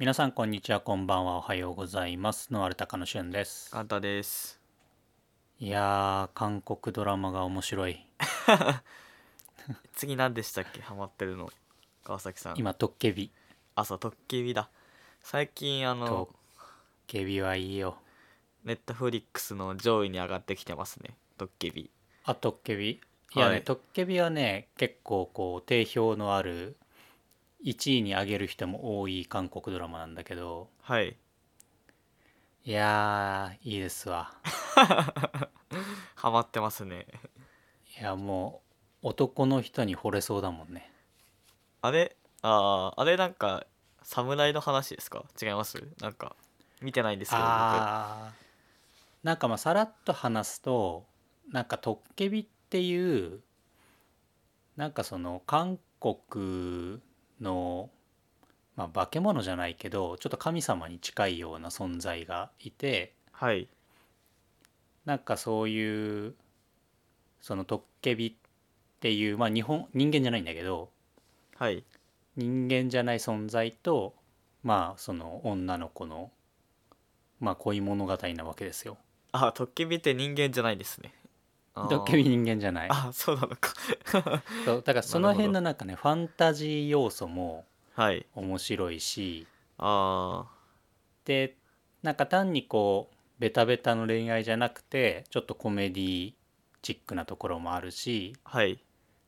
皆さんこんにちは。こんばんは。おはようございます。ノアルタカのしゅんです。カンタです。いやー韓国ドラマが面白い。次何でしたっけ？ハマってるの。川崎さん。今トッケビ。あそうトッケビだ。最近あトのッケビはいいよ。ネットフリックスの上位に上がってきてますね。トッケビ。あトッケビ？いやね、はい。トッケビはね結構こう定評のある1位に上げる人も多い韓国ドラマなんだけど。はい。いやーいいですわ。ハマってますね。いやもう男の人に惚れそうだもんね。あれ？あーあれなんか侍の話ですか？違います？なんか見てないんですけど僕。あー。なんかまあさらっと話すとなんかトッケビっていうなんかその韓国のまあ化け物じゃないけどちょっと神様に近いような存在がいてはい。なんかそういうそのトッケビっていうまあ日本人間じゃないんだけどはい。人間じゃない存在とまあその女の子のまあ恋物語なわけですよ。あトッケビって人間じゃないですねあー。ドッケビ人間じゃない。あそうなのか。そうだからその辺のなんかねファンタジー要素もはい。面白いし。あでなんか単にこうベタベタの恋愛じゃなくてちょっとコメディチックなところもあるしーはい。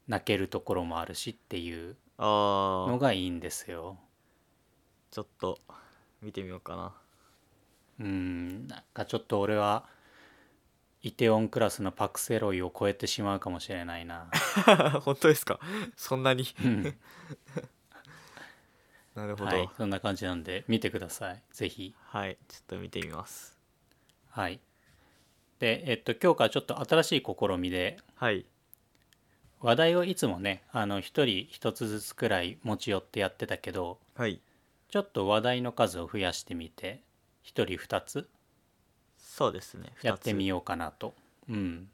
泣けるところもあるしっていうあのーがいいんですよ。ちょっと見てみようかな。うんなんかちょっと俺はイテオンクラスのパク・セロイを超えてしまうかもしれないな。本当ですか？そんなに？うん。なるほど。はい、そんな感じなんで見てください。ぜひ。はい、ちょっと見てみます。はい。で、えっと、今日からちょっと新しい試みで、はい。話題をいつもね、あの、一人一つずつくらい持ち寄ってやってたけど、はい。ちょっと話題の数を増やしてみて、一人二つそうですね。やってみよようかなと。うん。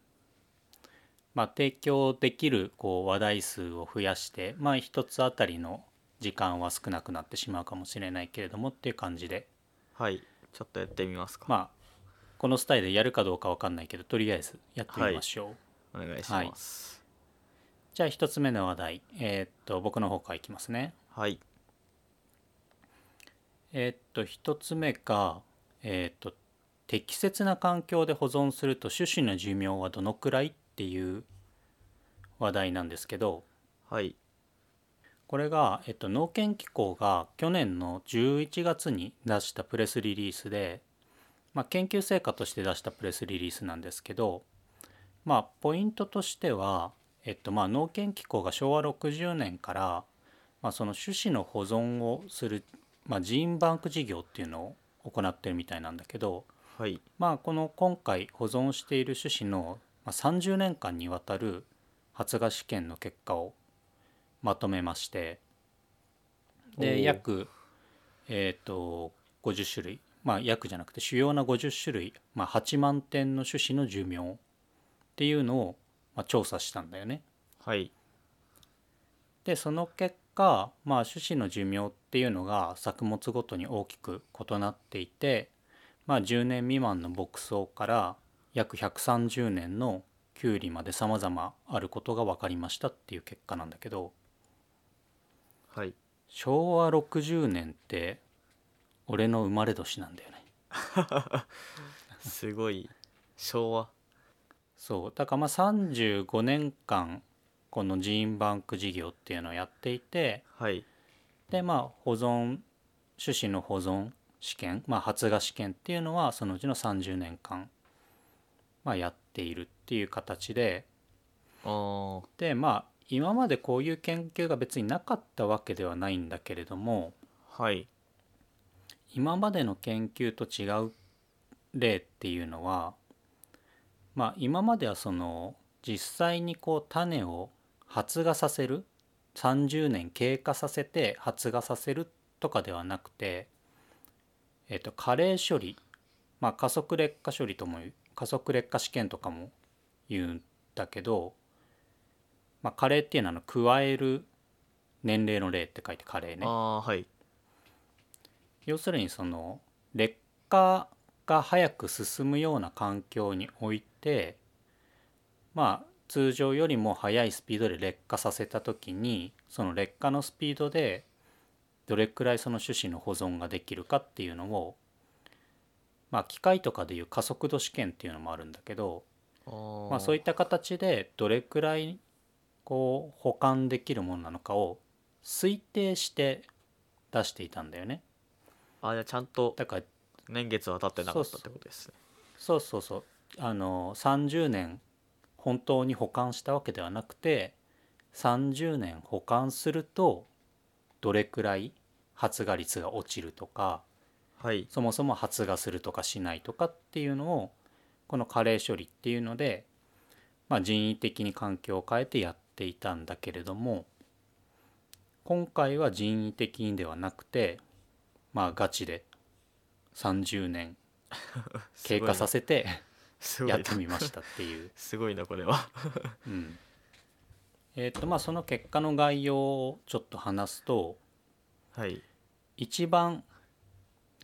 まあ、提供できるこう話題数を増やして、まあ、一つあたりの時間は少なくなってしまうかもしれないけれどもっていう感じで、はい。ちょっとやってみますか、まあ、このスタイルでやるかどうかわかんないけど、とりあえずやってみましょう。お願いします。じゃあ一つ目の話題、えーっと僕の方からいきますね。はい。えーっと一つ目が、えーっと適切な環境で保存すると種子の寿命はどのくらいっていう話題なんですけどはい。これが、えっと、農研機構が去年の11月に出したプレスリリースで、まあ、研究成果として出したプレスリリースなんですけどまあポイントとしては、えっとまあ、農研機構が昭和60年から、まあ、その種子の保存をする、まあ、ジーンバンク事業っていうのを行ってるみたいなんだけど、はい。まあ、この今回保存している種子のまあ30年間にわたる発芽試験の結果をまとめましてで約、えー、と50種類。まあ約じゃなくて主要な50種類、まあ、8万点の種子の寿命っていうのを、まあ、調査したんだよね。はい。でその結果、まあ、種子の寿命っていうのが作物ごとに大きく異なっていて、まあ、10年未満の牧草から約130年のキュウリまで様々あることが分かりましたっていう結果なんだけど。はい。昭和60年って俺の生まれ年なんだよね。すごい。昭和。そう。だからまあ35年間このジーンバンク事業っていうのをやっていて。はい。でまあ保存種子の保存試験、まあ、発芽試験っていうのはそのうちの30年間、まあ、やっているっていう形ででまあ今までこういう研究が別になかったわけではないんだけれどもはい。今までの研究と違う例っていうのはまあ今まではその実際にこう種を発芽させる30年経過させて発芽させるとかではなくて、えっと加齢処理、まあ、加速劣化処理とも加速劣化試験とかも言うんだけど、まあ、加齢っていうのは加える年齢の齢って書いて加齢ね。はい要するにその劣化が早く進むような環境においてまあ通常よりも速いスピードで劣化させた時にその劣化のスピードでどれくらいその種子の保存ができるかっていうのをまあ機械とかでいう加速度試験っていうのもあるんだけどまあそういった形でどれくらいこう保管できるものなのかを推定して出していたんだよね。あじゃあちゃんとだから年月は経ってなかったってことですね。そうそうそうあの30年本当に保管したわけではなくて30年保管するとどれくらい発芽率が落ちるとかはい。そもそも発芽するとかしないとかっていうのをこの加齢処理っていうので、まあ、人為的に環境を変えてやっていたんだけれども今回は人為的にではなくてまあガチで30年 経過させて やってみましたっていう。すごいなこれは。うんえっとまあその結果の概要をちょっと話すとはい。一番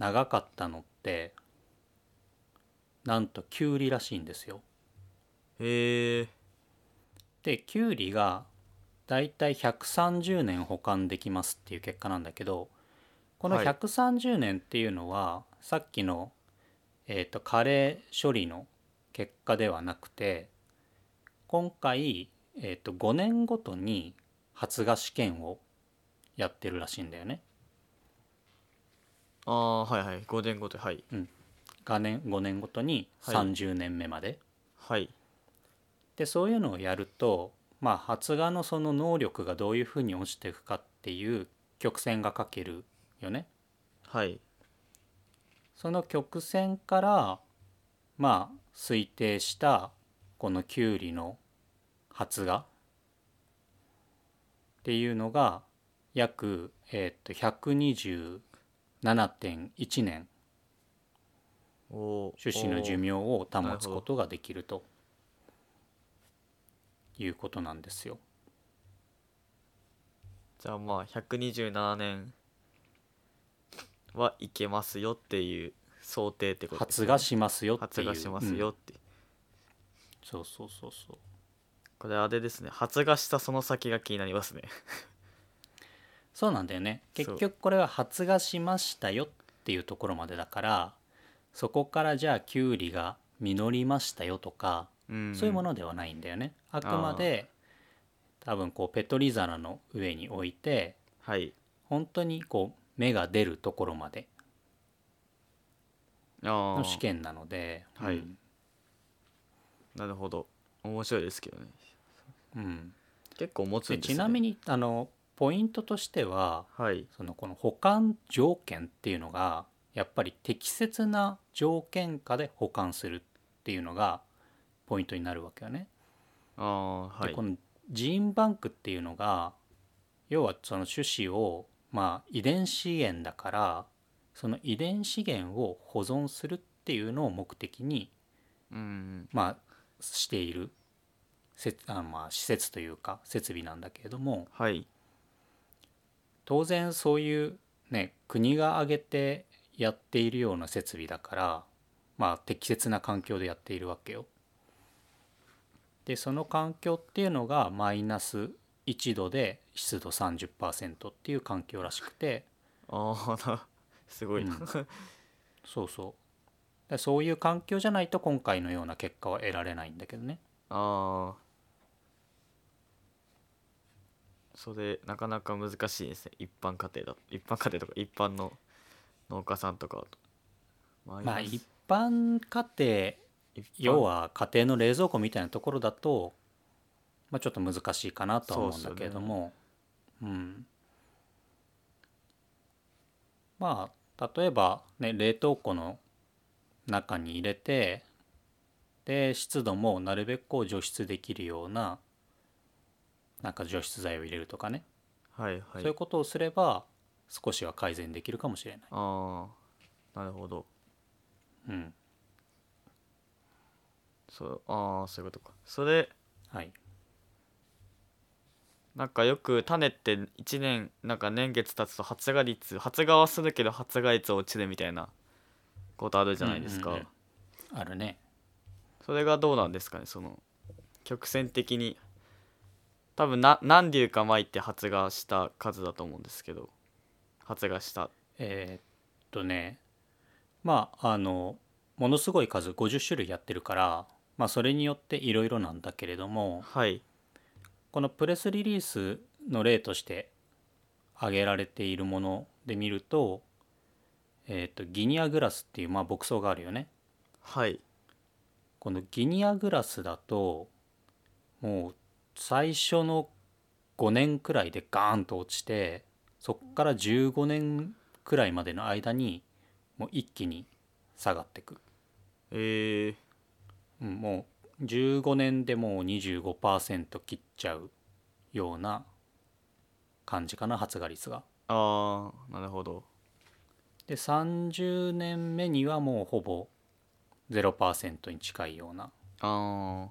長かったのってなんとキュウリらしいんですよ。へえでキュウリがだいたい130年保管できますっていう結果なんだけどこのはい。130年っていうのは、さっきの、えー、と加齢処理の結果ではなくて今回、えー、と5年ごとに発芽試験をやってるらしいんだよね。ああはいはい5年ごとはい5年 ,5 年ごとにはい30年目まで。はいでそういうのをやると、まあ、発芽のその能力がどういうふうに落ちていくかっていう曲線が書けるよね。はいその曲線からまあ推定したこのキュウリの発芽？っていうのが約、えー、と127.1年。種子の寿命を保つことができると。いうことなんですよ。じゃあまあ127年はいけますよっていう想定ってことですね。発芽しますよっていう。発芽しますうんよって、そうそうそうそう。これあれですね。発芽したその先が気になりますね。そうなんだよね。結局これは発芽しましたよっていうところまでだからそこからじゃあキュウリが実りましたよとか、うんそういうものではないんだよね。あくまで多分こうペトリ皿の上に置いてはい。本当にこう芽が出るところまでの試験なのではい。うん。なるほど。面白いですけどねうん。結構持つんでですね。ちなみにあのポイントとしてははい。そのこの保管条件っていうのがやっぱり適切な条件下で保管するっていうのがポイントになるわけよね。ああはい。でこのジーンバンクっていうのが要はその種子をまあ遺伝資源だからその遺伝資源を保存するっていうのを目的にうん。まあしているせあまあ施設というか設備なんだけれどもはい。当然そういうね国が挙げてやっているような設備だからまあ適切な環境でやっているわけよ。でその環境っていうのがマイナス1度で湿度30%っていう環境らしくて。ああな すごいな、うん。そうそう。でそういう環境じゃないと今回のような結果は得られないんだけどね。ああそれなかなか難しいですね。一般家庭だ一般家庭とか一般の農家さんとかだと。マイナスまあ一般家庭要は家庭の冷蔵庫みたいなところだと、まあ、ちょっと難しいかなとは思うんだけれども。う,、ん。まあ例えばね冷凍庫の中に入れてで湿度もなるべくこう除湿できるようななんか除湿剤を入れるとかね、はいはい。そういうことをすれば少しは改善できるかもしれない。ああなるほど。うん。そうああそういうことか。それはい。なんかよく種って1年なんか年月経つと発芽率発芽はするけど発芽率落ちるみたいなことあるじゃないですか、うんうんうん。あるね。それがどうなんですかねその曲線的に多分な何粒か巻いて発芽した数だと思うんですけど。発芽した。えーっとね。まああのものすごい数50種類やってるからまあそれによっていろいろなんだけれどもはい。このプレスリリースの例として挙げられているもので見ると,、えーっとギニアグラスっていうまあ牧草があるよね。はい。このギニアグラスだともう最初の5年くらいでガーンと落ちてそっから15年くらいまでの間にもう一気に下がってく、えー、うん、もう15年でもう25%切っちゃうような感じかな発芽率が。あーなるほど。で30年目にはもうほぼ0%に近いようなあ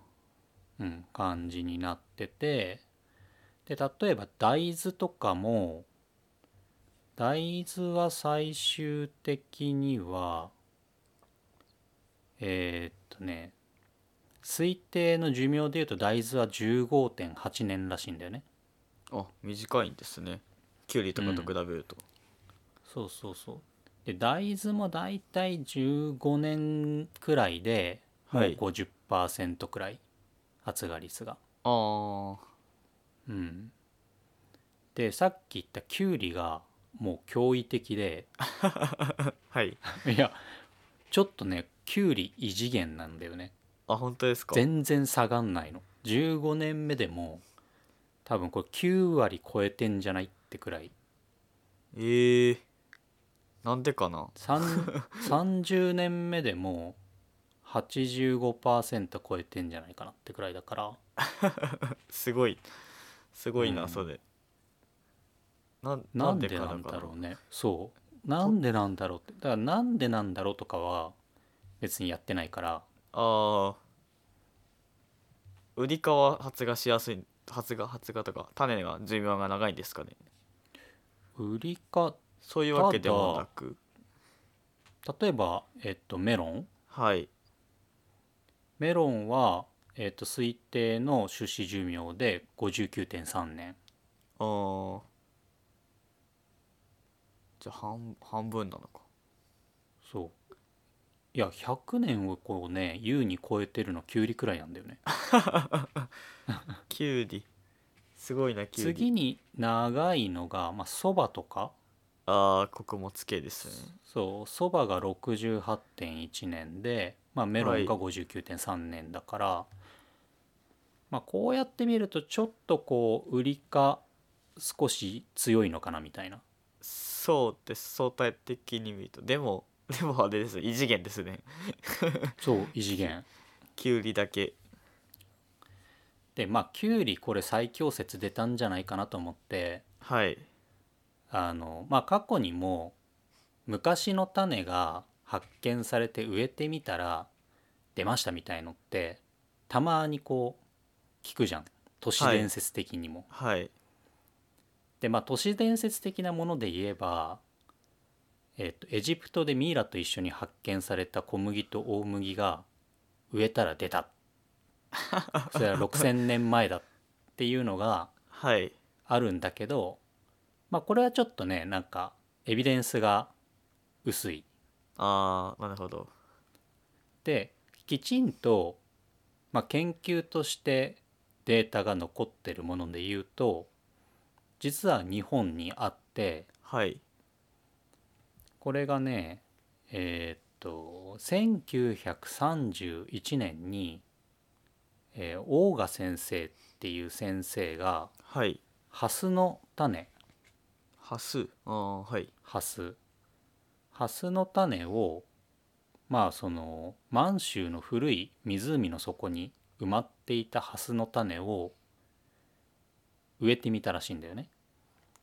うん、感じになっててで例えば大豆とかも大豆は最終的にはえーっとね推定の寿命でいうと大豆は15.8年らしいんだよね。ーあ短いんですね。キュウリとかと比べると、そうそうそう。で大豆もだいたい15年くらいでもうはい。50%くらい。発芽率が。ああうん、でさっき言ったキュウリがもう驚異的で。はい。いやちょっとねキュウリ異次元なんだよね。あ本当ですか？全然下がんないの。15年目でも多分これ9割超えてんじゃないってくらい。えー、なんでかな？3 30 年目でも85%超えてんじゃないかなってくらいだから。すごい。すごいな、うん。それなんなんでかなんだろううねそう。なんでなんだろうって。だからなんでなんだろうとかは別にやってないから。ああウリ科は発芽しやすい発芽発芽とか種が寿命が長いんですかね。売りかそういうわけでもなく。例えば、えっと、メロン。はいメロンは、えっと、推定の種子寿命で59.3年。あー。じゃあ半半分なのか。そう。いや100年をこうね優に超えてるのキュウリくらいなんだよね。キュウリすごいなキュウリ次に長いのがまあそばとか。ああ穀物系ですね。そうそばが68.1年で、まあ、メロンが59.3年だから、まあこうやって見るとちょっとこう売りか少し強いのかなみたいな。そうです。相対的に見ると。でも でもあれです。異次元ですね。そう異次元。キュウリだけ。でまあキュウリこれ最強説出たんじゃないかなと思ってはい。あのまあ過去にも昔の種が発見されて植えてみたら出ましたみたいのってたまにこう聞くじゃん。都市伝説的にも。はい。でまあ都市伝説的なもので言えば、えっとエジプトでミイラと一緒に発見された小麦と大麦が植えたら出た。それは6,000年前だっていうのがはい。あるんだけどまあこれはちょっとねなんかエビデンスが薄い。ああなるほど。できちんと、まあ、研究としてデータが残ってるもので言うと実は日本にあってはい。これがねえーっと1931年に、えー大賀先生っていう先生がはい。ハスの種。ハス？ああはい。ハスハスの種をまあその満州の古い湖の底に埋まっていたハスの種を植えてみたらしいんだよね。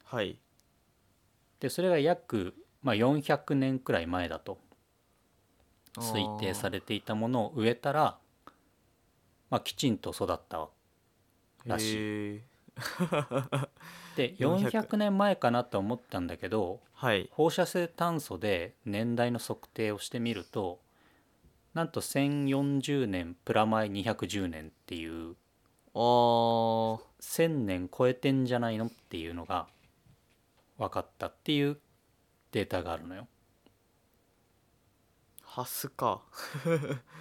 はいでそれが約、まあ、400年くらい前だと推定されれていたものを植えたら、まあ、きちんと育ったらしい。で400 400年前かなと思ったんだけどはい。放射性炭素で年代の測定をしてみるとなんと1040年プラマイ210年っていうあー。1,000年超えてんじゃないのっていうのが分かったっていうデータがあるのよ。ハスか。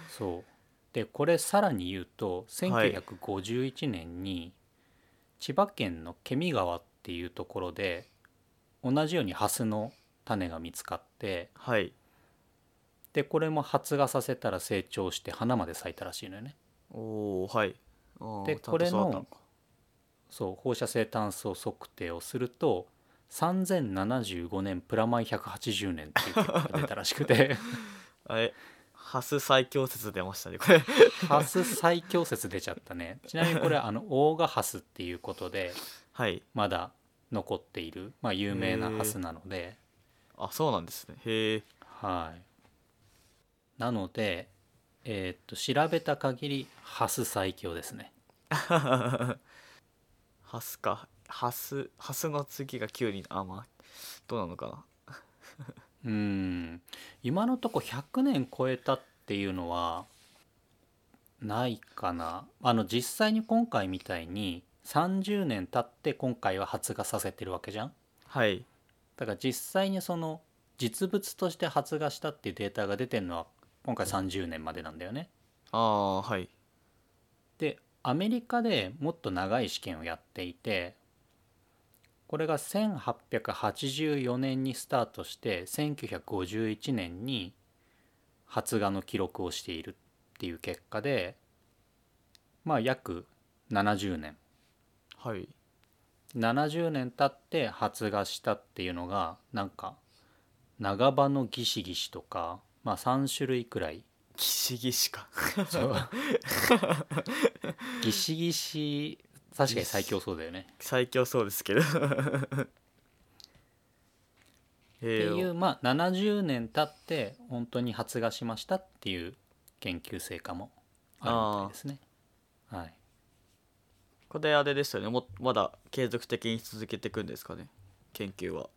そう。でこれさらに言うとはい。1951年に千葉県のケミ川っていうところで同じようにハスの種が見つかってはい。でこれも発芽させたら成長して花まで咲いたらしいのよね。おおはい。でこれのそう放射性炭素測定をすると3075年プラマイ180年っていう結果が出たらしくて。あれ？ハス最強説出ましたねこれ。ハス最強説出ちゃったね。ちなみにこれあのオーガハスっていうことではい。まだ残っている、まあ、有名なハスなので、あそうなんですね。へえはい。なのでえーっと調べた限りハス最強ですね。ハスか。ハスハスの次が9にあまあどうなのかな。うん今のとこ100年超えたっていうのはないかな。あの実際に今回みたいに30年経って今回は発芽させてるわけじゃん。はい。だから実際にその実物として発芽したっていうデータが出てるのは今回30年までなんだよね。ああはい。でアメリカでもっと長い試験をやっていてこれが1884年にスタートして1951年に発芽の記録をしているっていう結果でまあ約70年。はい。70年経って発芽したっていうのがなんか長場のギシギシとかまあ3種類くらい。ギシギシか。そう。ギシギシ確かに最強そうだよね。最強そうですけど。っていうまあ70年経って本当に発芽しましたっていう研究成果もあるみたいですね。はい。これあれですよね。もまだ継続的に続けていくんですかね？研究は。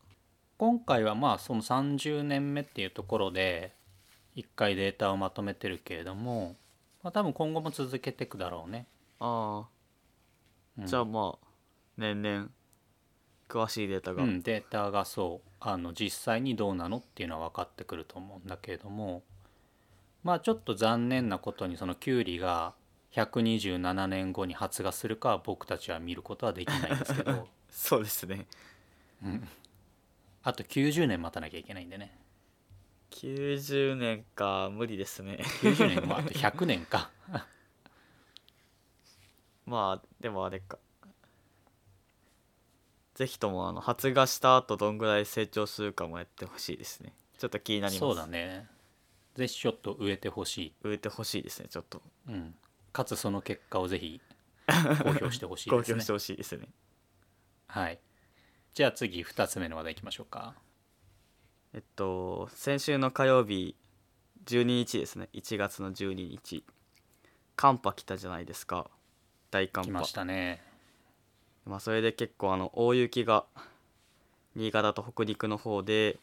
今回はまあその30年目っていうところで一回データをまとめてるけれども、まあ、多分今後も続けていくだろうね、ああ、うんじゃあまあ年々詳しいデータが、うん、データがそうあの実際にどうなのっていうのは分かってくると思うんだけれども。まあちょっと残念なことにそのキュウリが127年後に発芽するかは僕たちは見ることはできないんですけど、そうですね。うん、あと90年待たなきゃいけないんでね。90年か無理ですね。90年もあと100年かまあでもあれか。ぜひともあの発芽した後どんぐらい成長するかもやってほしいですね。ちょっと気になります。そうだね。ぜひちょっと植えてほしい、植えてほしいですねちょっと。うん、かつその結果をぜひ 公表してほしいですね。公表してほしいですね。はい。じゃあ次2つ目の話題いきましょうか。えっと先週の火曜日12日ですね。1月の12日。寒波来たじゃないですか大寒波。来ましたね。まあそれで結構あの大雪が新潟と北陸の方で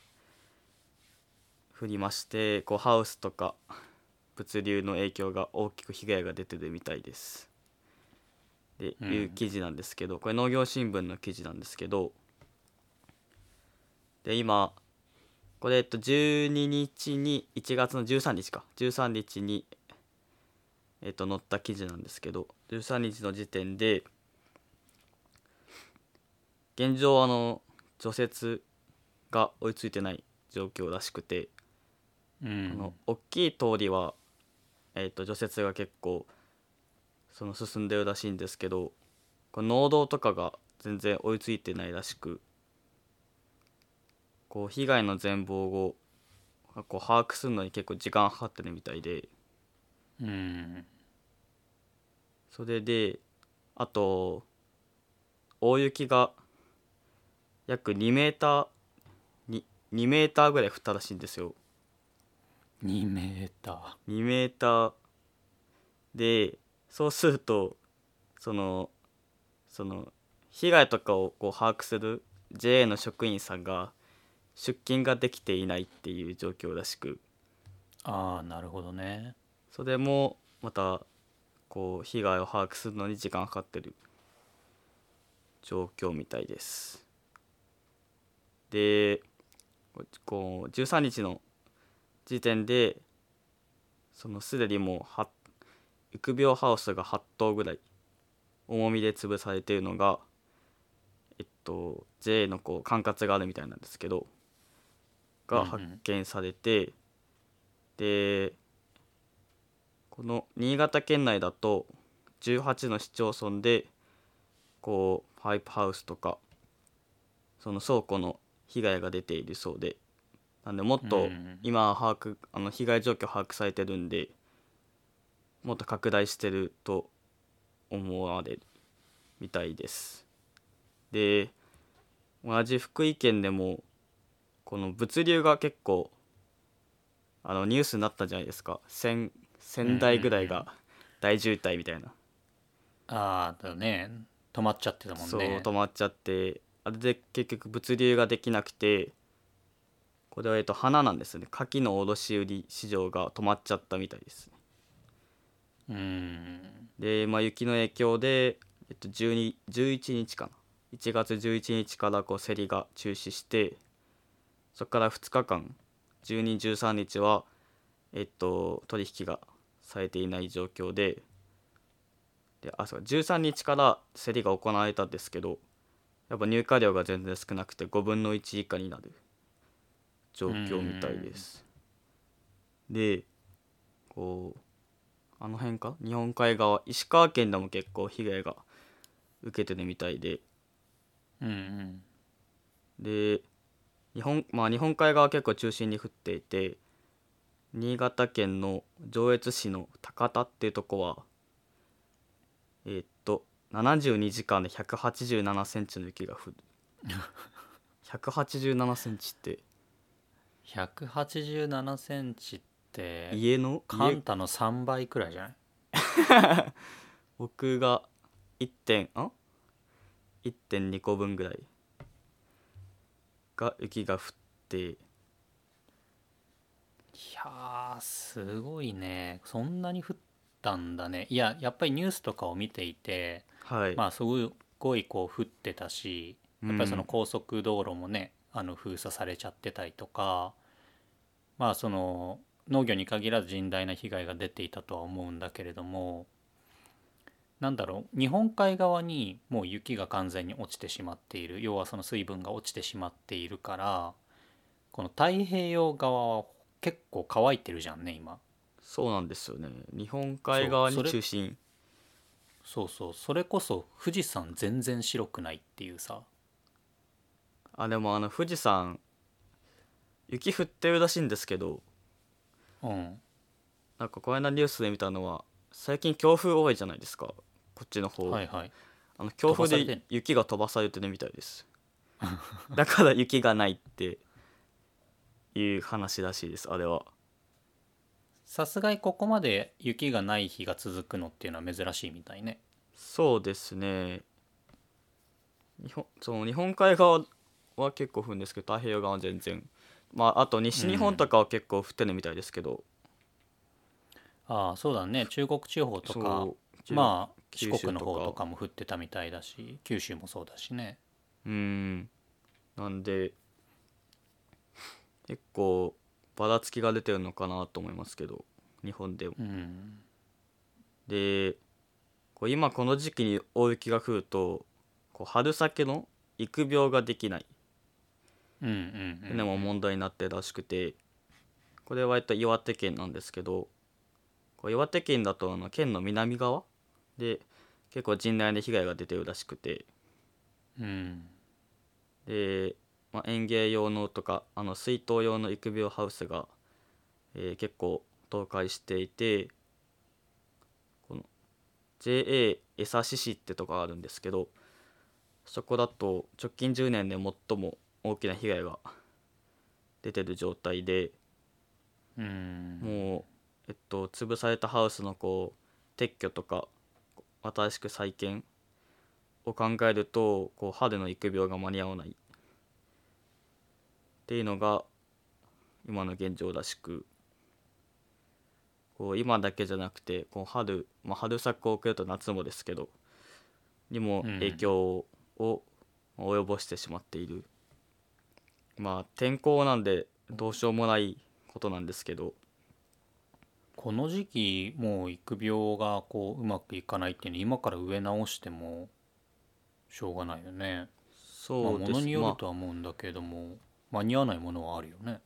降りましてこうハウスとか物流の影響が大きく被害が出てるみたいです。でうん。いう記事なんですけどこれ農業新聞の記事なんですけどで今これえっと12日に1月の13日か。13日にえっと載った記事なんですけど13日の時点で現状あの除雪が追いついてない状況らしくて、うん。あの大きい通りは、えー、と除雪が結構その進んでるらしいんですけどこの農道とかが全然追いついてないらしくこう被害の全貌をこう把握するのに結構時間かかってるみたいで。うんそれであと大雪が約2メーターに2メーターぐらい降ったらしいんですよ。2メータ2メーター。でそうするとそのその被害とかをこう把握する JA の職員さんが出勤ができていないっていう状況らしく。ああなるほどね。それもまたこう被害を把握するのに時間かかってる状況みたいです。でこう13日の時点でそのすでにもうは育苗ハウスが8棟ぐらい重みで潰されているのがえっと JA のこう管轄があるみたいなんですけどが発見されて、でこの新潟県内だと18の市町村でこうパイプハウスとかその倉庫の被害が出ているそうで。なんでもっと今把握あの被害状況把握されてるんでもっと拡大してると思われるみたいです。で同じ福井県でもこの物流が結構あのニュースになったじゃないですか。1000, 1000台ぐらいが大渋滞みたいな、ああだね。止まっちゃってたもんね。そう止まっちゃって。あれで結局物流ができなくてこれはえっと花なんですね。牡蠣の卸売市場が止まっちゃったみたいですね。うん。で、まあ、雪の影響で、えっと、12 11日かな。1月11日からこう競りが中止してそこから2日間1213日はえっと取引がされていない状況でであそう13日から競りが行われたんですけどやっぱ入荷量が全然少なくて5分の1以下になる状況みたいです。でこうあの辺か？日本海側？石川県でも結構被害が受けてるみたいで。うんうん。で日本,、まあ、日本海側結構中心に降っていて新潟県の上越市の高田っていうとこはえーっと72時間で187センチの雪が降る。187センチって。187センチって家の？家カンタの3倍くらいじゃない？僕が1点あ？1.2個分ぐらいが雪が降っていやーすごいね。そんなに降ったんだね。いややっぱりニュースとかを見ていてはい、まあすごいこう降ってたしやっぱりその高速道路もね、あの封鎖されちゃってたりとかまあその農業に限らず甚大な被害が出ていたとは思うんだけれどもなんだろう日本海側にもう雪が完全に落ちてしまっている。要はその水分が落ちてしまっているからこの太平洋側は結構乾いてるじゃんね今。そうなんですよね。日本海側に中心。そうそう。それこそ富士山全然白くないっていうさ。あでもあの富士山雪降ってるらしいんですけど。うん。なんかこの間ニュースで見たのは最近強風多いじゃないですか。こっちの方、はいはい。あの強風で雪が飛ばされてるみたいです。だから雪がないっていう話らしいですあれは。さすがにここまで雪がない日が続くのっていうのは珍しいみたいね。そうですね。日本その日本海側は結構降るんですけど太平洋側は全然。まああと西日本とかは結構降ってるみたいですけど、ああそうだね。中国地方とかまあ四国の方とかも降ってたみたいだし九州もそうだしね。うん。なんで結構ばらつきが出てるのかなと思いますけど日本でも。うん。でこう今この時期に大雪が降るとこう春先の育苗ができない。うんうんうのも問題になってるらしくてこれはえっと岩手県なんですけどこう岩手県だとあの県の南側で結構甚大な被害が出てるらしくて。うん。で、まあ、園芸用のとかあの水筒用の育苗ハウスが、えー結構倒壊していてこの JA 江差市ってとこがあるんですけどそこだと直近10年で最も大きな被害が出てる状態でうん。もう、えっと、潰されたハウスのこう撤去とか新しく再建を考えるとこう春の育苗が間に合わないっていうのが今の現状らしくこう今だけじゃなくてこう春、まあ、春作を送ると夏もですけどにも影響を及ぼしてしまっている、まあ天候なんでどうしようもないことなんですけど。この時期もう育苗がこううまくいかないっていうの今から植え直してもしょうがないよね。まあそうです。ものによまるとは思うんだけれども、間に合わないものはあるよね。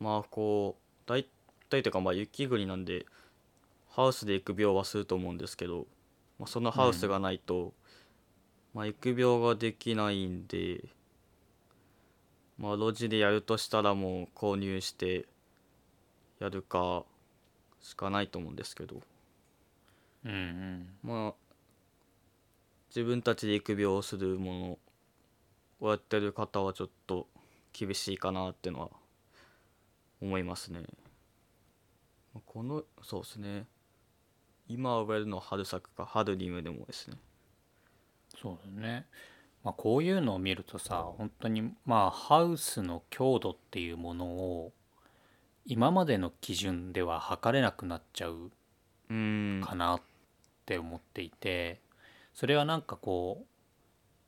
あ、まあこう大体というかまあ雪国なんでハウスで育苗はすると思うんですけど、まあ、そのハウスがないと、まあ育苗ができないんでまあ路地でやるとしたらもう購入してやるかしかないと思うんですけどうんうん。まあ自分たちで育苗をするものをやってる方はちょっと厳しいかなっていうのは思いますね。まあこのそうですね今植えるのは春作か春に植えるもですね。そうだね。まあこういうのを見るとさ本当にまあハウスの強度っていうものを今までの基準では測れなくなっちゃうかなって思っていてそれはなんかこう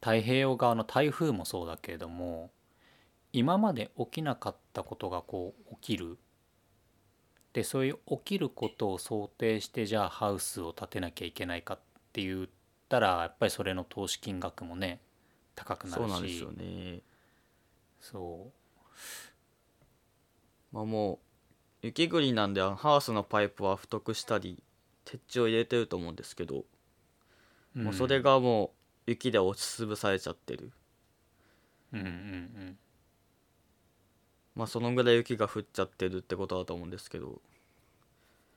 太平洋側の台風もそうだけれども今まで起きなかったことがこう起きる。でそういう起きることを想定してじゃあハウスを建てなきゃいけないかって言ったらやっぱりそれの投資金額もね高くなるし。そうなんですよね。そまあもう雪国なんでハウスのパイプは太くしたり鉄柱を入れてると思うんですけど、うもうそれがもう雪で押しつぶされちゃってる。うんうんうんまあそのぐらい雪が降っちゃってるってことだと思うんですけど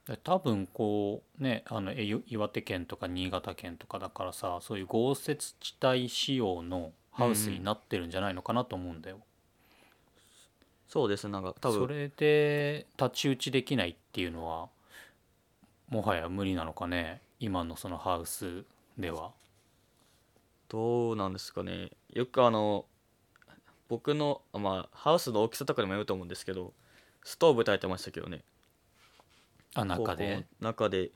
で多分こうねあの岩手県とか新潟県とかだからさそういう豪雪地帯仕様のハウスになってるんじゃないのかなと思うんだよ。そうですなんか多分それで太刀打ちできないっていうのはもはや無理なのかね今のそのハウスでは。どうなんですかね。よくあの僕のまあハウスの大きさとかにもよると思うんですけどストーブ焚いてましたけどね。あ中で？中で。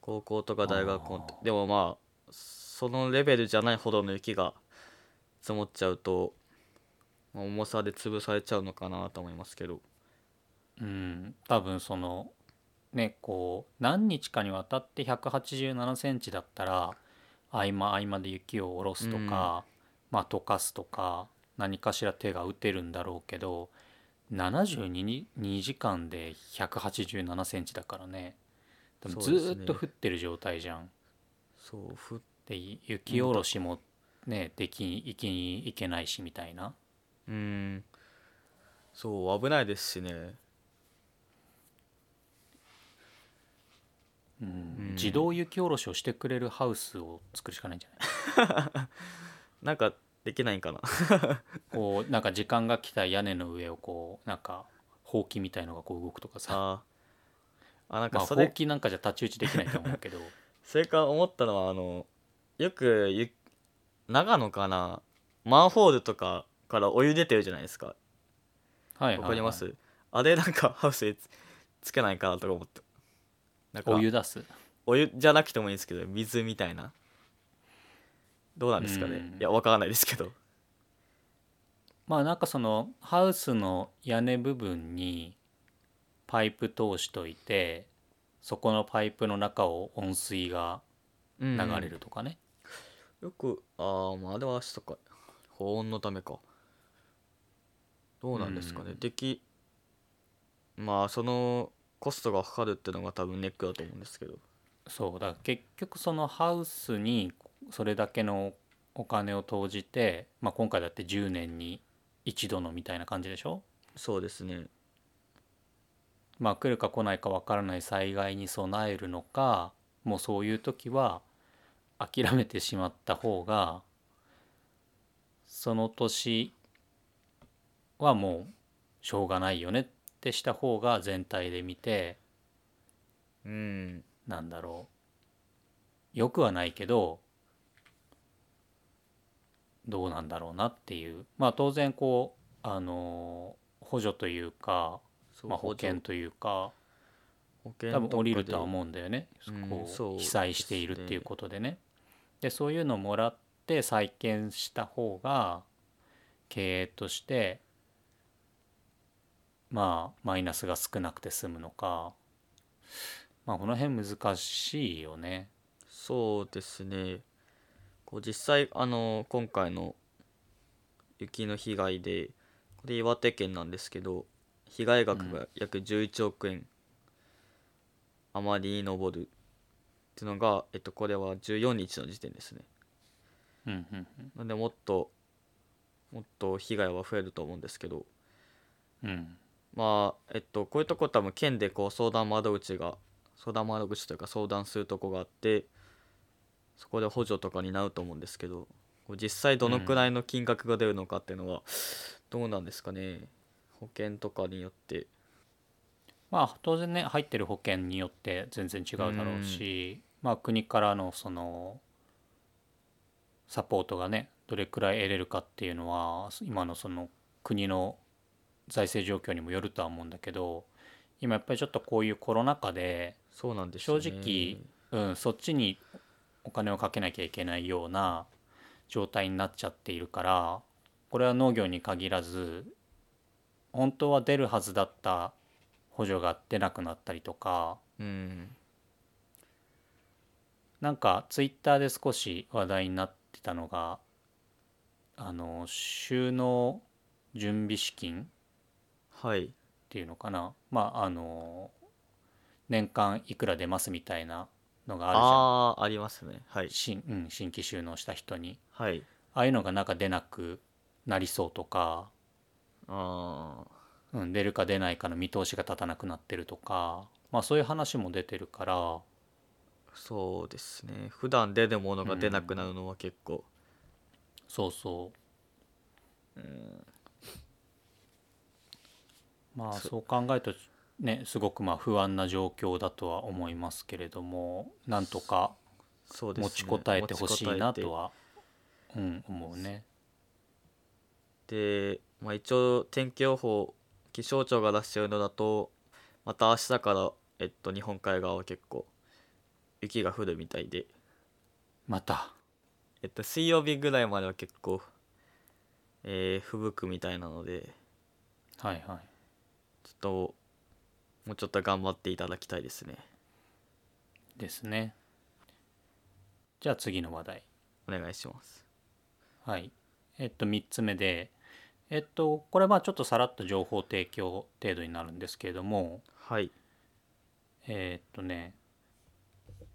高校とか大学校でもまあそのレベルじゃないほどの雪が積もっちゃうとまあ重さで潰されちゃうのかなと思いますけど。うん。多分そのねこう何日かにわたって1 8 7センチだったら合間合間で雪を下ろすとか、まあ溶かすとか何かしら手が打てるんだろうけど72時間で1 8 7センチだからね。でもずっと降ってる状態じゃん。そうふで雪下ろしもねでききに行けないしみたいな。うん。そう危ないですしねうん。うん自動雪下ろしをしてくれるハウスを作るしかないんじゃない？なんかできないんかな？こうなんか時間が来た屋根の上をこうなんかほうきみたいのがこう動くとかさ。あなんまあかそうれ、きなんかじゃ太刀打ちできないと思うけど。それから思ったのはあのよくゆ長野かな？マンホールとかからお湯出てるじゃないですか。はいはい、わかります、あれなんかハウスつけないかなとか思ってなんかお湯出す？お湯じゃなくてもいいんですけど水みたいな。どうなんですかね。うん。いやわからないですけど。まあなんかそのハウスの屋根部分にパイプ通しといてそこのパイプの中を温水が流流れるとかね、よくああまああれは足とか。保温のためか。どうなんですかね、うん。できまあそのコストがかかるっていうのが多分ネックだと思うんですけど。そうだから結局そのハウスにそれだけのお金を投じて、まあ、今回だって10年に一度のみたいな感じでしょ？そうですね。まあ来るか来ないか分からない災害に備えるのかもうそういう時は諦めてしまった方がその年はもうしょうがないよねってした方が全体で見てうん。なんだろう。よくはないけどどうなんだろうなっていう。まあ当然こうあの補助というか、まあ、保険というか保険多分降りるとはう思うんだよね、うんこそうう被災しているっていうことでね。でそういうのをもらって再建した方が経営としてまあマイナスが少なくて済むのか。まあこの辺難しいよね。そうですね。こう実際あの今回の雪の被害でこれ岩手県なんですけど被害額が約11億円余りに上るっていうのが、えっと、これは14日の時点ですね。うんうんうん。なんでもっともっと被害は増えると思うんですけど。うんまあえっとこういうとこ多分県でこう相談窓口が相談窓口というか相談するとこがあってそこで補助とかになると思うんですけど実際どのくらいの金額が出るのかっていうのはどうなんですかね？保険とかによって。まあ当然ね入ってる保険によって全然違うだろうし、まあ国からのそのサポートがねどれくらい得れるかっていうのは今のその国の財政状況にもよるとは思うんだけど今やっぱりちょっとこういうコロナ禍でそうなんでね。正直、うん、そっちにお金をかけなきゃいけないような状態になっちゃっているからこれは農業に限らず本当は出るはずだった補助が出なくなったりとかうん。なんかツイッターで少し話題になってたのがあの収納準備資金はい。っていうのかな。まああの年間いくら出ますみたいなのがあるじゃん。あありますね。はい。新,、うん、新規収納した人に。はい。ああいうのがなんか出なくなりそうとか、ああうん、出るか出ないかの見通しが立たなくなってるとか。まあそういう話も出てるから。そうですね。普段出るものが出なくなるのは結構。そうそう。うんまあそそう考えるとねすごくまあ不安な状況だとは思いますけれどもなんとかそうですね。持ちこたえてほしいなとは、うん、思うね。で、まあ、一応天気予報気象庁が出してるのだとまた明日から、えっと、日本海側は結構雪が降るみたいで、また。えっと、水曜日ぐらいまでは結構、えー吹雪くみたいなので。はいはいっともうちょっと頑張っていただきたいですねですね。じゃあ次の話題。お願いしますはい。えっと3つ目でえっとこれはまあちょっとさらっと情報提供程度になるんですけれどもはいえっとね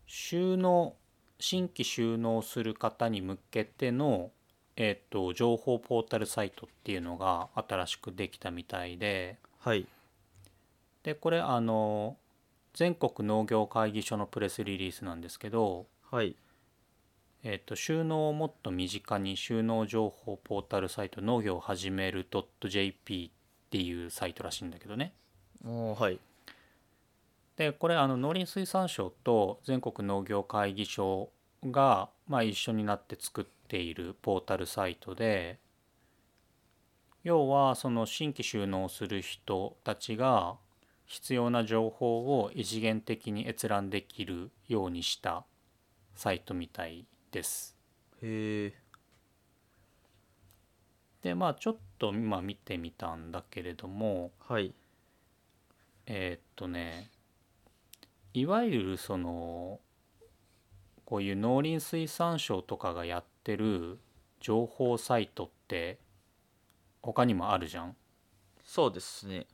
収納新規収納する方に向けてのえっと情報ポータルサイトっていうのが新しくできたみたいではいでこれあの全国農業会議所のプレスリリースなんですけどはい。えっと収納をもっと身近に収納情報ポータルサイト農業を始める .jp っていうサイトらしいんだけどね。おーはい。でこれあの農林水産省と全国農業会議所が、まあ、一緒になって作っているポータルサイトで要はその新規収納する人たちが必要な情報を異次元的に閲覧できるようにしたサイトみたいです。へえでまあちょっと今見てみたんだけれどもはいえーっとねいわゆるそのこういう農林水産省とかがやってる情報サイトって他にもあるじゃん。そうですね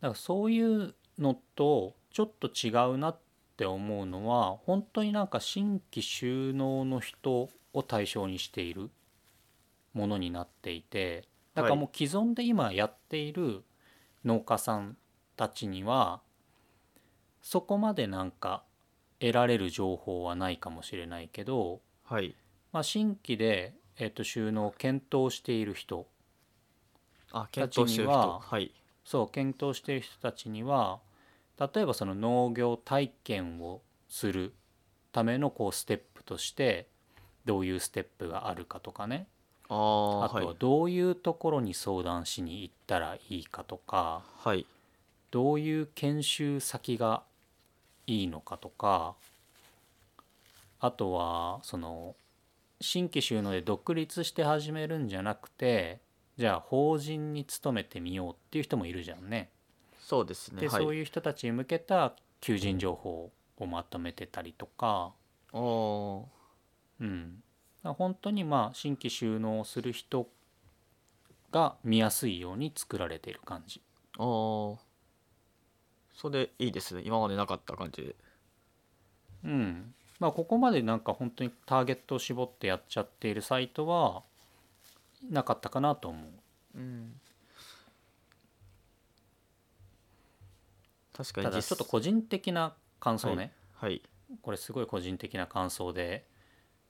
だからそういうのとちょっと違うなって思うのは本当になんか新規収納の人を対象にしているものになっていてだからもう既存で今やっている農家さんたちにはそこまでなんか得られる情報はないかもしれないけど、はい。まあ、新規で、えっと収納を検討している人たちにははいそう検討している人たちには例えばその農業体験をするためのこうステップとしてどういうステップがあるかとかね。あああとはどういうところに相談しに行ったらいいかとかはい。どういう研修先がいいのかとかあとはその新規収納で独立して始めるんじゃなくてじゃあ法人に勤めてみようっていう人もいるじゃんね。そうですね。で、はい。そういう人たちに向けた求人情報をまとめてたりとか、あー。うん、本当にまあ新規収納をする人が見やすいように作られている感じ。あー。それいいですね。今までなかった感じで。うん。まあここまでなんか本当にターゲットを絞ってやっちゃっているサイトはなかったかなと思う。うん。確かに。ただちょっと個人的な感想ね、はい。これすごい個人的な感想で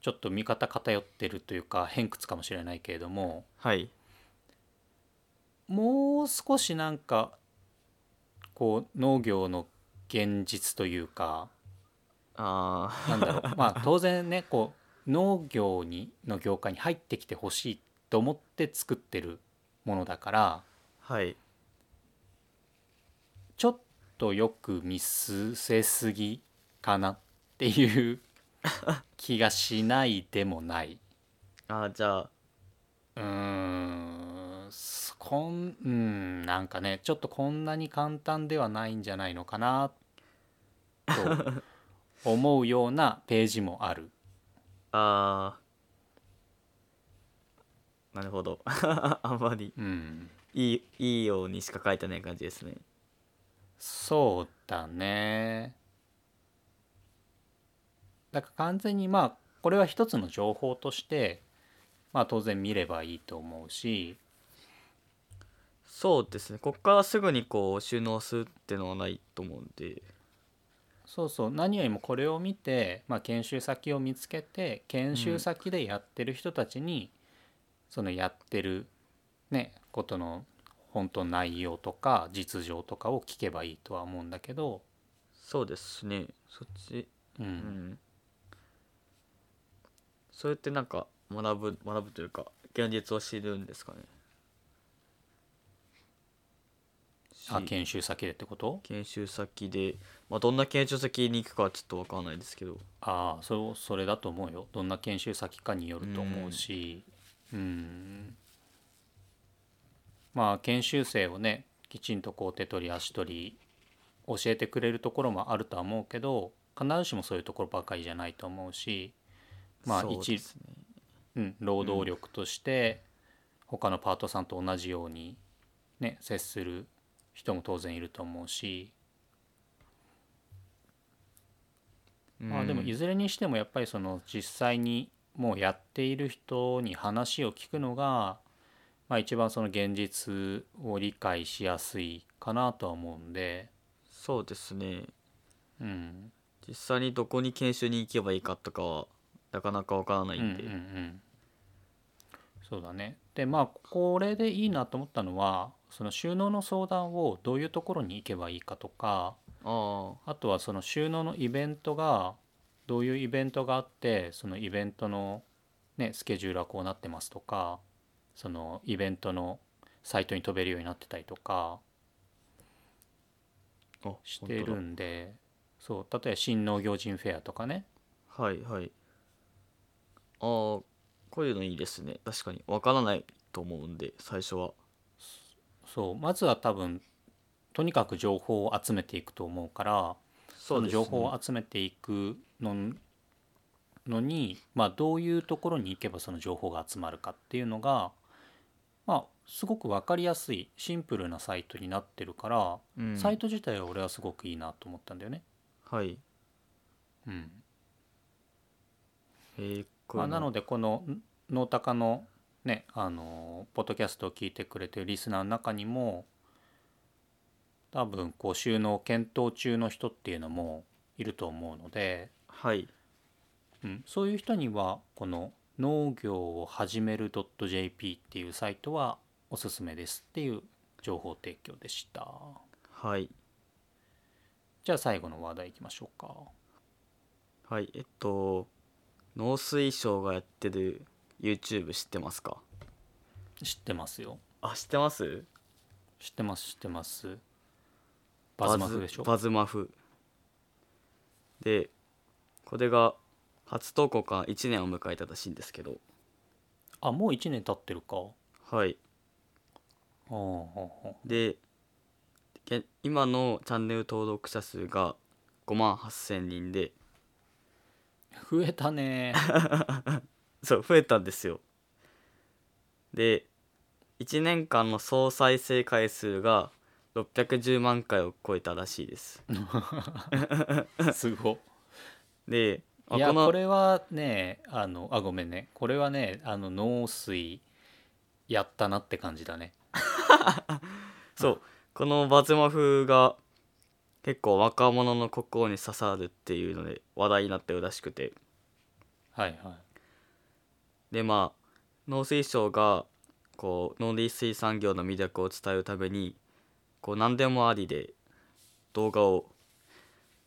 ちょっと見方偏ってるというか偏屈かもしれないけれどもはい。もう少しなんかこう農業の現実というかああなんだろう。まあ当然ねこう農業にの業界に入ってきてほしいと思って作ってるものだからはいちょっとよく見据えすぎかなっていう 気がしないでもない。あーじゃあうーんすこんうんなんかねちょっとこんなに簡単ではないんじゃないのかなと思うようなページもある。あーなるほど。あんまり。うん、いいいいようにしか書いてない感じですね。そうだね。だから完全にまあこれは一つの情報としてまあ当然見ればいいと思うし。そうですね。こっからすぐにこう収納するってのはないと思うんで。そうそう。何よりもこれを見て、まあ、研修先を見つけて研修先でやってる人たちに、そのやってるねことの本当の内容とか実情とかを聞けばいいとは思うんだけど、そうですね。そっち。ううん。んそれってなんか学ぶ学ぶというか現実を知るんですかね。しあ研修先でってこと？研修先で、まあ、どんな研修先に行くかはちょっと分からないですけど。ああそうそれだと思うよ。どんな研修先かによると思うし。うんまあ研修生をねきちんとこう手取り足取り教えてくれるところもあるとは思うけど必ずしもそういうところばかりじゃないと思うしまあ一ね。うん、労働力として他のパートさんと同じようにね接する人も当然いると思うし、まあでもいずれにしてもやっぱりその実際にもうやっている人に話を聞くのが、まあ、一番その現実を理解しやすいかなとは思うんで、そうですね。うん、実際にどこに研修に行けばいいかとかはなかなか分からないんで、うんうんうん。そうだね。でまあこれでいいなと思ったのはその収納の相談をどういうところに行けばいいかとかああとはその収納のイベントがどういうイベントがあってそのイベントの、ね、スケジュールはこうなってますとかそのイベントのサイトに飛べるようになってたりとかしてるんでそう例えば新農業人フェアとかね。はいはい。ああこういうのいいですね。確かに。分からないと思うんで最初は。そうまずは多分とにかく情報を集めていくと思うからその情報を集めていくののに、まあ、どういうところに行けばその情報が集まるかっていうのが、まあ、すごく分かりやすいシンプルなサイトになってるから、うん。サイト自体は俺はすごくいいなと思ったんだよね。はい。うん。えー、こまあ、なのでこのノータカのねあのポッドキャストを聞いてくれてるリスナーの中にも多分こう収納を検討中の人っていうのもいると思うので、はい。うん、そういう人にはこの農業を始める .jp っていうサイトはおすすめですっていう情報提供でした。はい。じゃあ最後の話題いきましょうか。はい。えっと農水省がやってる YouTube 知ってますか？知ってますよ。あ知ってます？知ってます知ってます。バズマフでしょ？バズマフ。でこれが初投稿から1年を迎えたらしいんですけど。あもう1年経ってるか。はい。でけ今のチャンネル登録者数が5万8,000人で。う増えたね。そう増えたんですよ。で1年間の総再生回数が610万回を超えたらしいです。すごであいやこれはねあのあごめんね。これはねあの農水やったなって感じだね。そう。このバズマ風が結構若者の心に刺さるっていうので話題になってるらしくて。はいはい。でまあ農水省がこう農林水産業の魅力を伝えるためにこう何でもありで動画を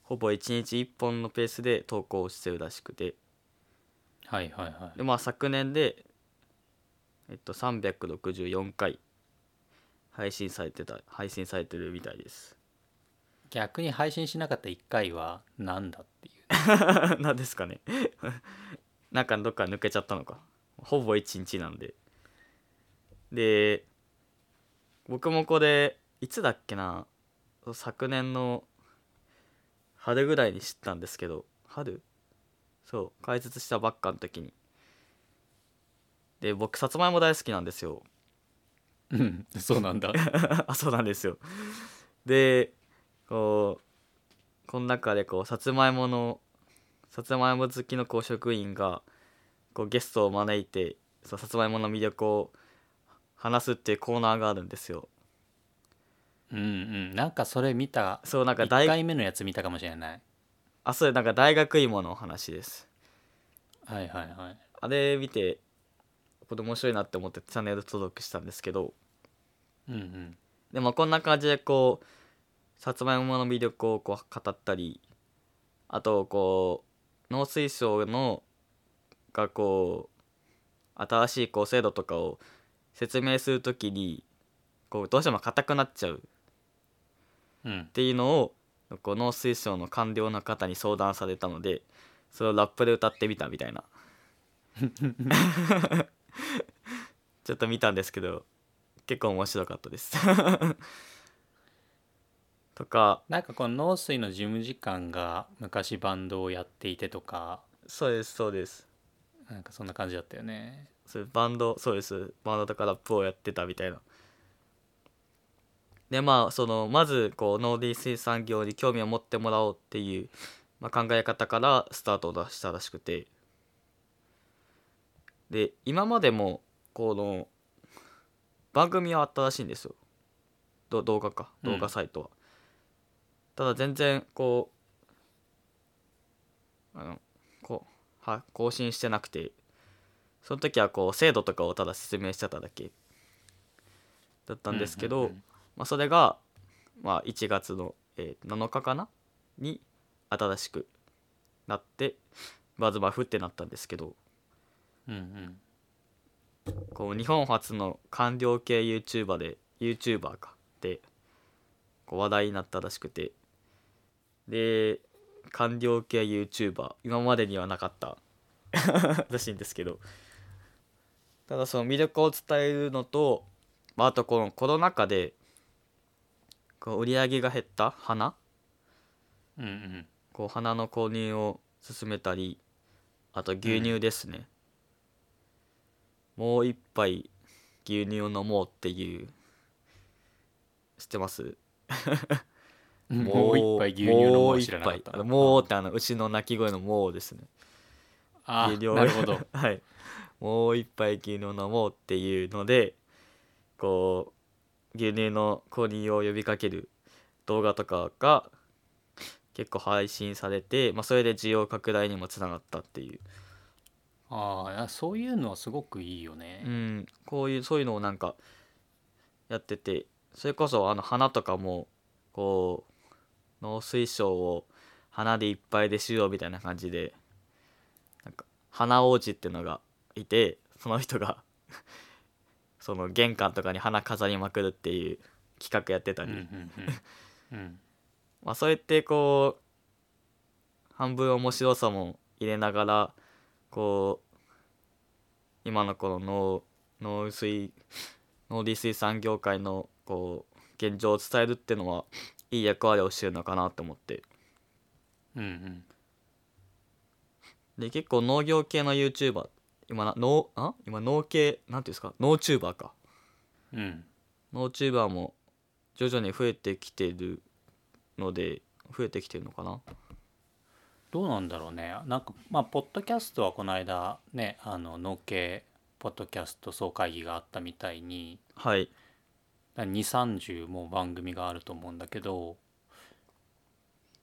ほぼ1日1本のペースで投稿してるらしくて。はいはいはい。でまあ昨年でえっと364回配信されてた配信されてるみたいです。逆に配信しなかった1回はなんだっていう。何ですかね。なんかどっか抜けちゃったのか。ほぼ1日なんで。で僕もこれいつだっけな昨年の春ぐらいに知ったんですけど春そう解説したばっかの時に。で僕さつまいも大好きなんですよ。うんそうなんだ。あそうなんですよ。でこうこの中でこうさつまいものさつまいも好きのこう職員がこうゲストを招いてそうさつまいもの魅力を話すっていうコーナーがあるんですようんうん。なんかそれ見た1そうなんか大回目のやつ見たかもしれない。あそうなんか大学芋のお話です。はいはいはい。あれ見てこれ面白いなって思ってチャンネル登録したんですけど。うんうん。でもこんな感じでこうさつまいもの魅力をこう語ったりあとこう農水省のがこう新しいこう制度とかを説明するときにこうどうしても硬くなっちゃうっうん。ていうのをこう農水省の官僚の方に相談されたのでそれをラップで歌ってみたみたいな。ちょっと見たんですけど結構面白かったです。とかなんかこの農水の事務次官が昔バンドをやっていてとか。そうですそうです。なんかそんな感じだったよね。そうバンドそうです。バンドとかラップをやってたみたいなでまあそのまずこう農林水産業に興味を持ってもらおうっていう、まあ、考え方からスタートを出したらしくて。で今までもこの番組はあったらしいんですよ。ど動画か。うん。動画サイトは、ただ全然こうあのこうは更新してなくて。その時はこう制度とかをただ説明してただけだったんですけど、うんうんうんまあ、それが、まあ、1月の、えー7日かなに新しくなってバズバフってなったんですけどうんうん。こう日本初の官僚系 YouTuber で YouTuber かでこう話題になったらしくてで官僚系 YouTuber 今までにはなかった らしいんですけどただその魅力を伝えるのと、まあ、あとこのコロナ禍でこう売り上げが減った？花？うんうん。こう花の購入を進めたりあと牛乳ですね、もう一杯牛乳を飲もうっていう知ってます？もう一杯牛乳飲もう知らなかった。もうってあの牛の鳴き声のもうですね。あなるほど。はい。もう一杯牛乳を飲もうっていうのでこう牛乳の購入を呼びかける動画とかが結構配信されて、まあ、それで需要拡大にもつながったっていう、ああそういうのはすごくいいよね。うん、こういうそういうのをなんかやっててそれこそあの花とかもこう農水省を花でいっぱいでしようみたいな感じでなんか花王子っていうのがいてその人がその玄関とかに花飾りまくるっていう企画やってたり、まあそうやってこう半分面白さも入れながらこう今のこの農農水 農林水産業界のこう現状を伝えるっていうのはいい役割をしてるのかなと思って。うんうん。で結構農業系の YouTuber 今な農あ？今農系なんていうんですか？農チューバーか。うん。農チューバーも徐々に増えてきてるので増えてきてるのかな？どうなんだろうね。なんかまあポッドキャストはこの間ねあの農系ポッドキャスト総会議があったみたいにはい。2 3 0もう番組があると思うんだけど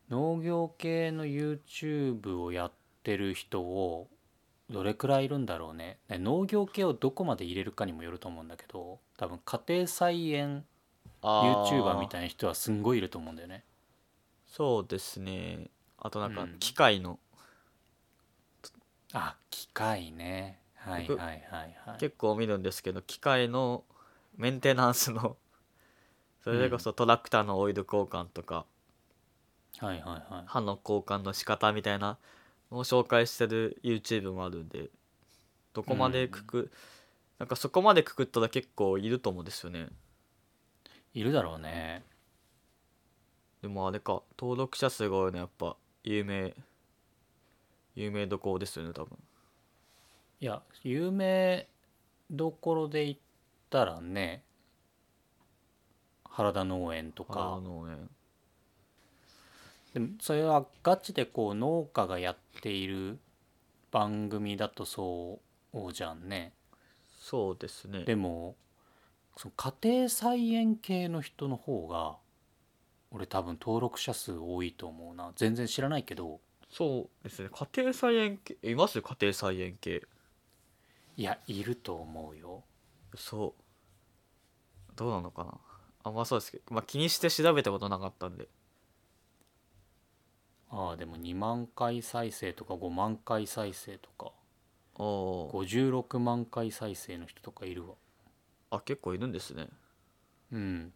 農業系の YouTube をやってる人をどれくらいいるんだろうね。ね農業系をどこまで入れるかにもよると思うんだけど多分家庭菜園 YouTuber みたいな人はすんごいいると思うんだよね。そうですね。あとなんかうん。機械の、あ機械ね。はい僕はいはいはい。結構見るんですけど機械のメンテナンスの それこそトラクターのオイル交換とか、はいはいはい。刃の交換の仕方みたいなのを紹介してる YouTube もあるんでどこまでくく、なんかそこまでくくったら結構いると思うんですよね。いるだろうね。でもあれか登録者数が多いのはやっぱ有名有名どころですよね多分。いや有名どころで言ったらね原田農園とあかのねでもそれはガチでこう農家がやっている番組だとそうじゃんね。そうですね。でもその家庭菜園系の人の方が俺多分登録者数多いと思うな。全然知らないけど。そうですね。家庭菜園系います家庭菜園系？いやいると思うよ。そうどうなのかな。あまあそうですけど、まあ、気にして調べたことなかったんでああでも2万回再生とか5万回再生とか。あー。56万回再生の人とかいるわ。あ結構いるんですね。うん。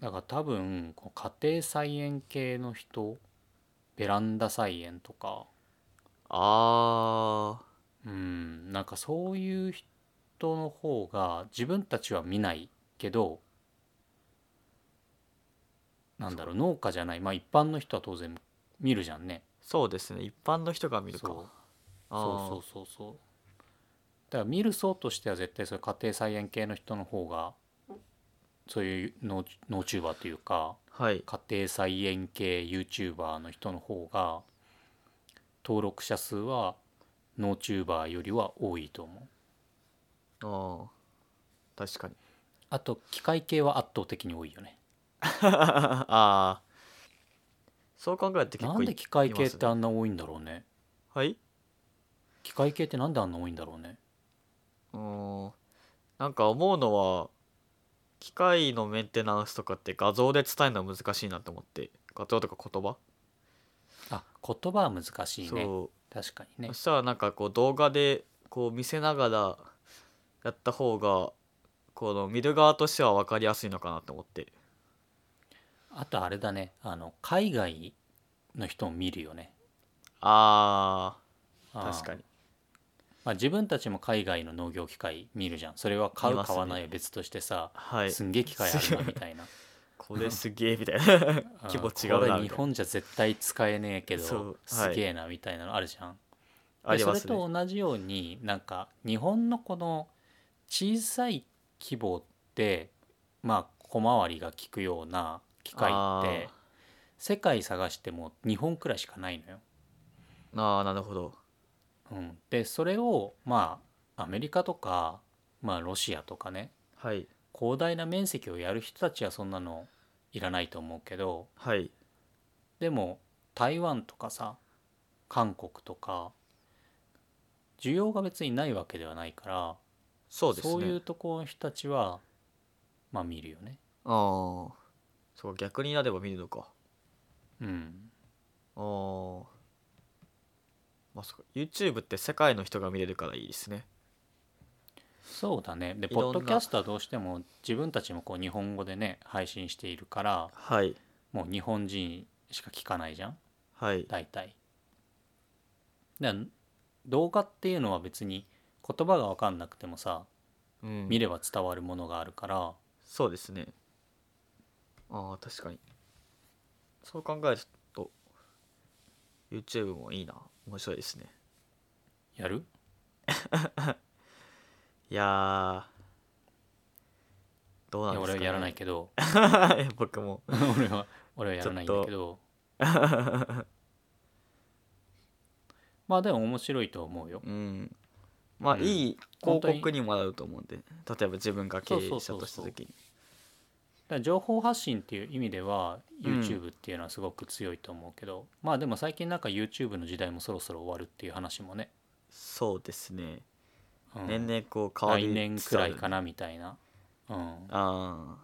だから多分家庭菜園系の人ベランダ菜園とか。あうん。なんかそういう人の方が自分たちは見ないけどなんだろう。農家じゃない。まあ一般の人は当然見るじゃんね。ーそうですね。一般の人が見るか。そう。そうそうそうそう。だから見る層としては絶対そういう家庭菜園系の人の方がそういう農農チューバーというかはい。家庭菜園系 YouTuber の人の方が登録者数は農チューバーよりは多いと思う。あー。確かに。あと機械系は圧倒的に多いよね。ああそう考えると結構いなんで機械系ってあんな多いんだろうね。はい？機械系ってなんであんな多いんだろうね。うーん。なんか思うのは機械のメンテナンスとかって画像で伝えるのは難しいなと思って。画像とか言葉、あ言葉は難しいね。そう。確かにね。そしたらなんかこう動画でこう見せながらやった方がこの見る側としては分かりやすいのかなと思ってあとあれだね。あの海外の人も見るよね。あー。ああ確かに。まあ、自分たちも海外の農業機械見るじゃん。それは買う買わないは別としてさ、はい。すんげえ機械あるなみたいな。これすげえみたいな。あ規模違うな。日本じゃ絶対使えねえけどはい。すげえなみたいなのあるじゃん、あでそれと同じようになんか日本のこの小さい規模でまあ小回りが利くような機械ってあ世界探しても日本くらいしかないのよ。ーあーなるほど。うん、でそれをまあアメリカとか、まあ、ロシアとかねはい。広大な面積をやる人たちはそんなのいらないと思うけどはい。でも台湾とかさ韓国とか需要が別にないわけではないからそうですね。そういうところの人たちはまあ見るよね。ああそう逆になれば見るのか。うん、ああまあそうか。YouTube って世界の人が見れるからいいですね。そうだね。でいろんな。ポッドキャストはどうしても自分たちもこう日本語でね配信しているからはい。もう日本人しか聞かないじゃん。はい。大体。で動画っていうのは別に言葉が分かんなくてもさうん。見れば伝わるものがあるから。そうですねああ確かに。そう考えると YouTube もいいな。面白いですね。やる？いやーどうなんですか、ね、俺はやらないけど。ど 僕も。俺は俺はやらないんだけど。まあでも面白いと思うよ。うん。まあ、うん。いい広告にもなると思うんで。例えば自分が経営者とした時にだ情報発信っていう意味ではうん。YouTube っていうのはすごく強いと思うけど、まあでも最近なんか YouTube の時代もそろそろ終わるっていう話もね、そうですね、うん。年々こう変わり来年くらいかなみたいな、うん、ああ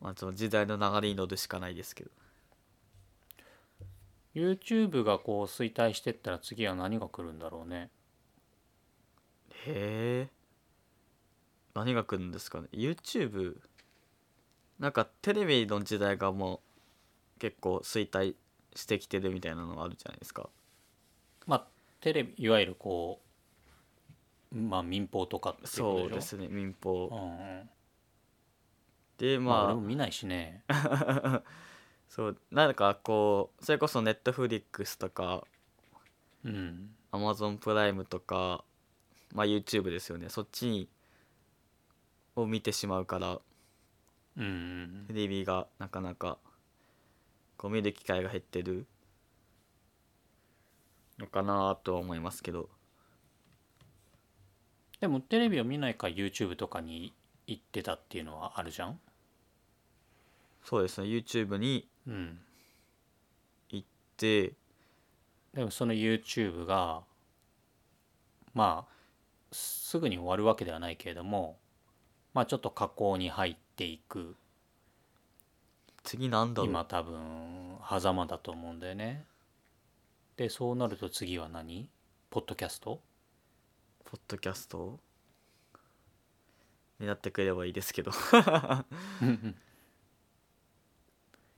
まあその時代の流れに乗るしかないですけど。YouTube がこう衰退してったら次は何が来るんだろうね。へえ何が来るんですかね？YouTube なんかテレビの時代がもう結構衰退してきてるみたいなのあるじゃないですか。まあテレビいわゆるこうまあ民放とかっていうことそうですね民放。うんうん。でまあま俺も見ないしね。あ そうなんかこうそれこそ Netflix とかうん。Amazon プライムとかまあ YouTube ですよね。そっちにを見てしまうからうんうんテレビがなかなかこう見る機会が減ってるのかなとは思いますけど。でもテレビを見ないから YouTube とかに行ってたっていうのはあるじゃん？そうですね。YouTube にうん。行ってでもその YouTube がまあすぐに終わるわけではないけれどもまあちょっと加工に入っていく。次なんだろう？今多分狭間だと思うんだよね。でそうなると次は何？ポッドキャスト？ポッドキャスト？になってくれればいいですけど。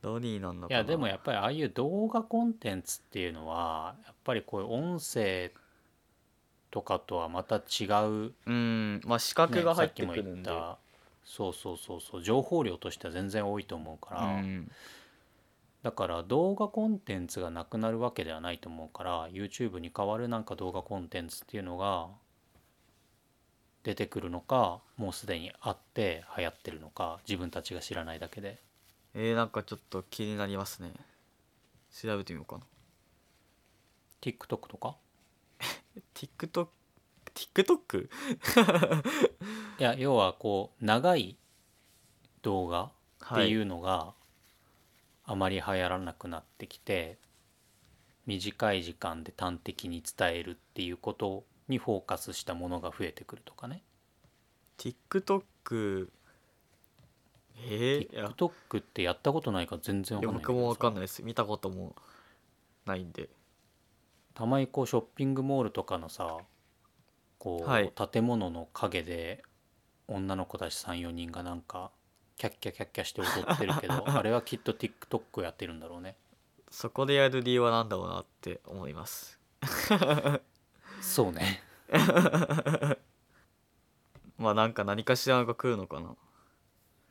何になんのかな。いやでもやっぱりああいう動画コンテンツっていうのはやっぱりこういう音声とかとはまた違ううん。まあ資格が入ってねさっきもくるんで、言ったそうそうそうそう情報量としては全然多いと思うから、うん。だから動画コンテンツがなくなるわけではないと思うから YouTube に代わるなんか動画コンテンツっていうのが出てくるのかもうすでにあって流行ってるのか自分たちが知らないだけで。えー、なんかちょっと気になりますね。調べてみようかな。TikTok とか？TikTok TikTok? いや要はこう長い動画っていはうのがあまり流行らなくなってきて、短い時間で端的に伝えるっていうことにフォーカスしたものが増えてくるとかね。TikTok えー、TikTok ってやったことないから全然わかんない僕もわかんさないです。見たこともないんでたまにこうショッピングモールとかのさこう、はい。建物の陰で女の子たち34人がなんかキャッキャキャッキャして踊ってるけど あれはきっと TikTok をやってるんだろうね。そこでやる理由は何だろうなって思います。そうね。まあなんか何かしらが来るのかな。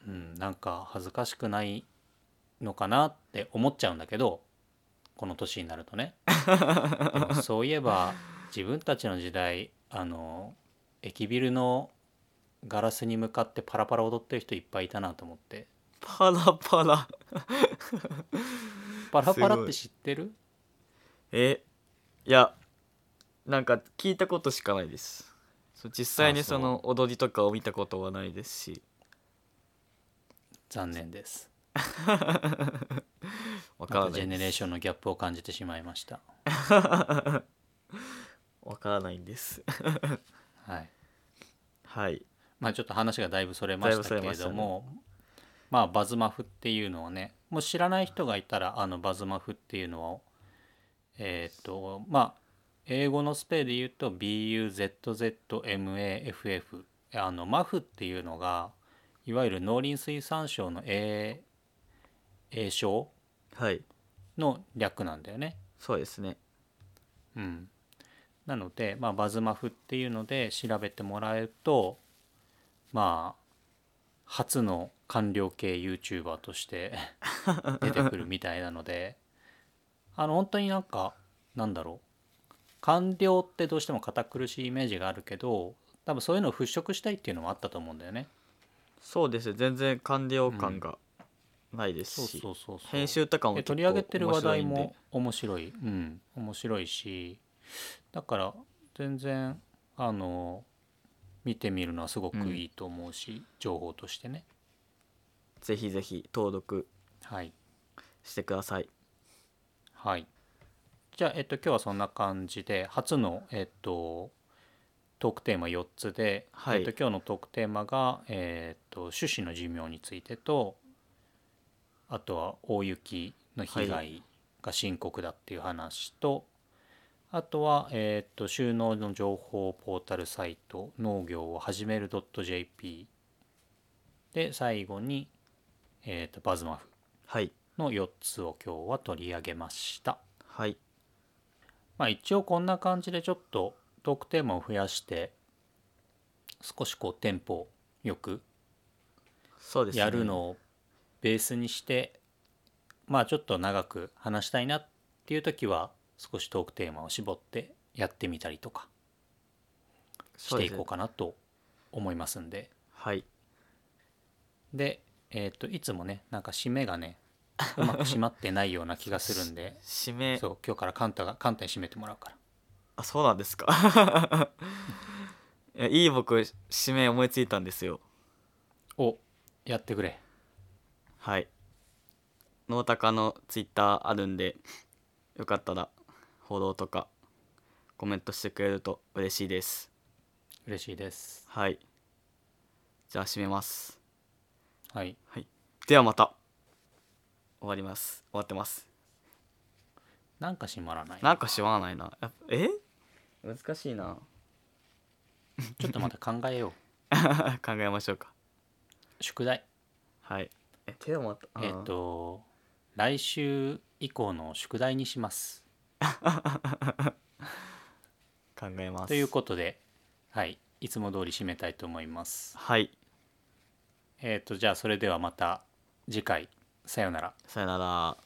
うんなんか恥ずかしくないのかなって思っちゃうんだけどこの年になるとね。そういえば自分たちの時代あの駅ビルのガラスに向かってパラパラ踊ってる人いっぱいいたなと思って。パラパラ。パラパラって知ってる？えいやなんか聞いたことしかないです。実際にその踊りとかを見たことはないですし。残念です わからまたジェネレーションのギャップを感じてしまいました。わからないんです。はい。はい。まあちょっと話がだいぶそれましたけれども、まあバズマフっていうのをねもう知らない人がいたらあのバズマフっていうのを、えっ、とまあ英語のスペルで言うと BUZZMAFF あのマフっていうのがいわゆる農林水産省の英英称はい。の略なんだよね。そうですね。うん、なので、まあ、バズマフっていうので調べてもらえるとまあ初の官僚系 YouTuber として 出てくるみたいなのであの本当になんかなんだろう。官僚ってどうしても堅苦しいイメージがあるけど多分そういうのを払拭したいっていうのもあったと思うんだよね。そうですね全然官僚感がないですし、そうそうそう編集とかも取り上げてる話題も面白いうん。面白いし。だから全然あの見てみるのはすごくいいと思うし、情報としてね。ぜひぜひ登録はい。してください。はい。じゃあ、えっと、今日はそんな感じで初の、えっと、トークテーマ4つで、はい。えっと、今日のトークテーマが、えっと、種子の寿命についてとあとは大雪の被害が深刻だっていう話と、あとは、えっと、収納の情報ポータルサイト農業を始める .jp で最後に、えっと、バズマフはい。の4つを今日は取り上げました。はい。まあ一応こんな感じでちょっとトークテーマを増やして少しこうテンポよくやるのをベースにしてまあちょっと長く話したいなっていう時は少しトークテーマを絞ってやってみたりとかしていこうかなと思いますんで。はい。でえっ、といつもねなんか締めがねうまく締まってないような気がするんで。締め。そう今日からカンタがカンタに締めてもらうから。あそうなんですか。いい僕締め思いついたんですよ。おやってくれはい。ノータカのツイッターあるんでよかったらフォローとかコメントしてくれると嬉しいです。嬉しいです。はい。じゃあ締めます。はい。ではまた。終わります。終わってます。なんか閉まらない。なんかしわないな。やっぱえ？難しいな。ちょっとまた考えよ 考えましょうか。う宿題。はい。え手をまたえっ、と来週以降の宿題にします。考えます。ということではいいつも通り締めたいと思います。はい。えっ、とじゃあそれではまた次回。さようなら。さよなら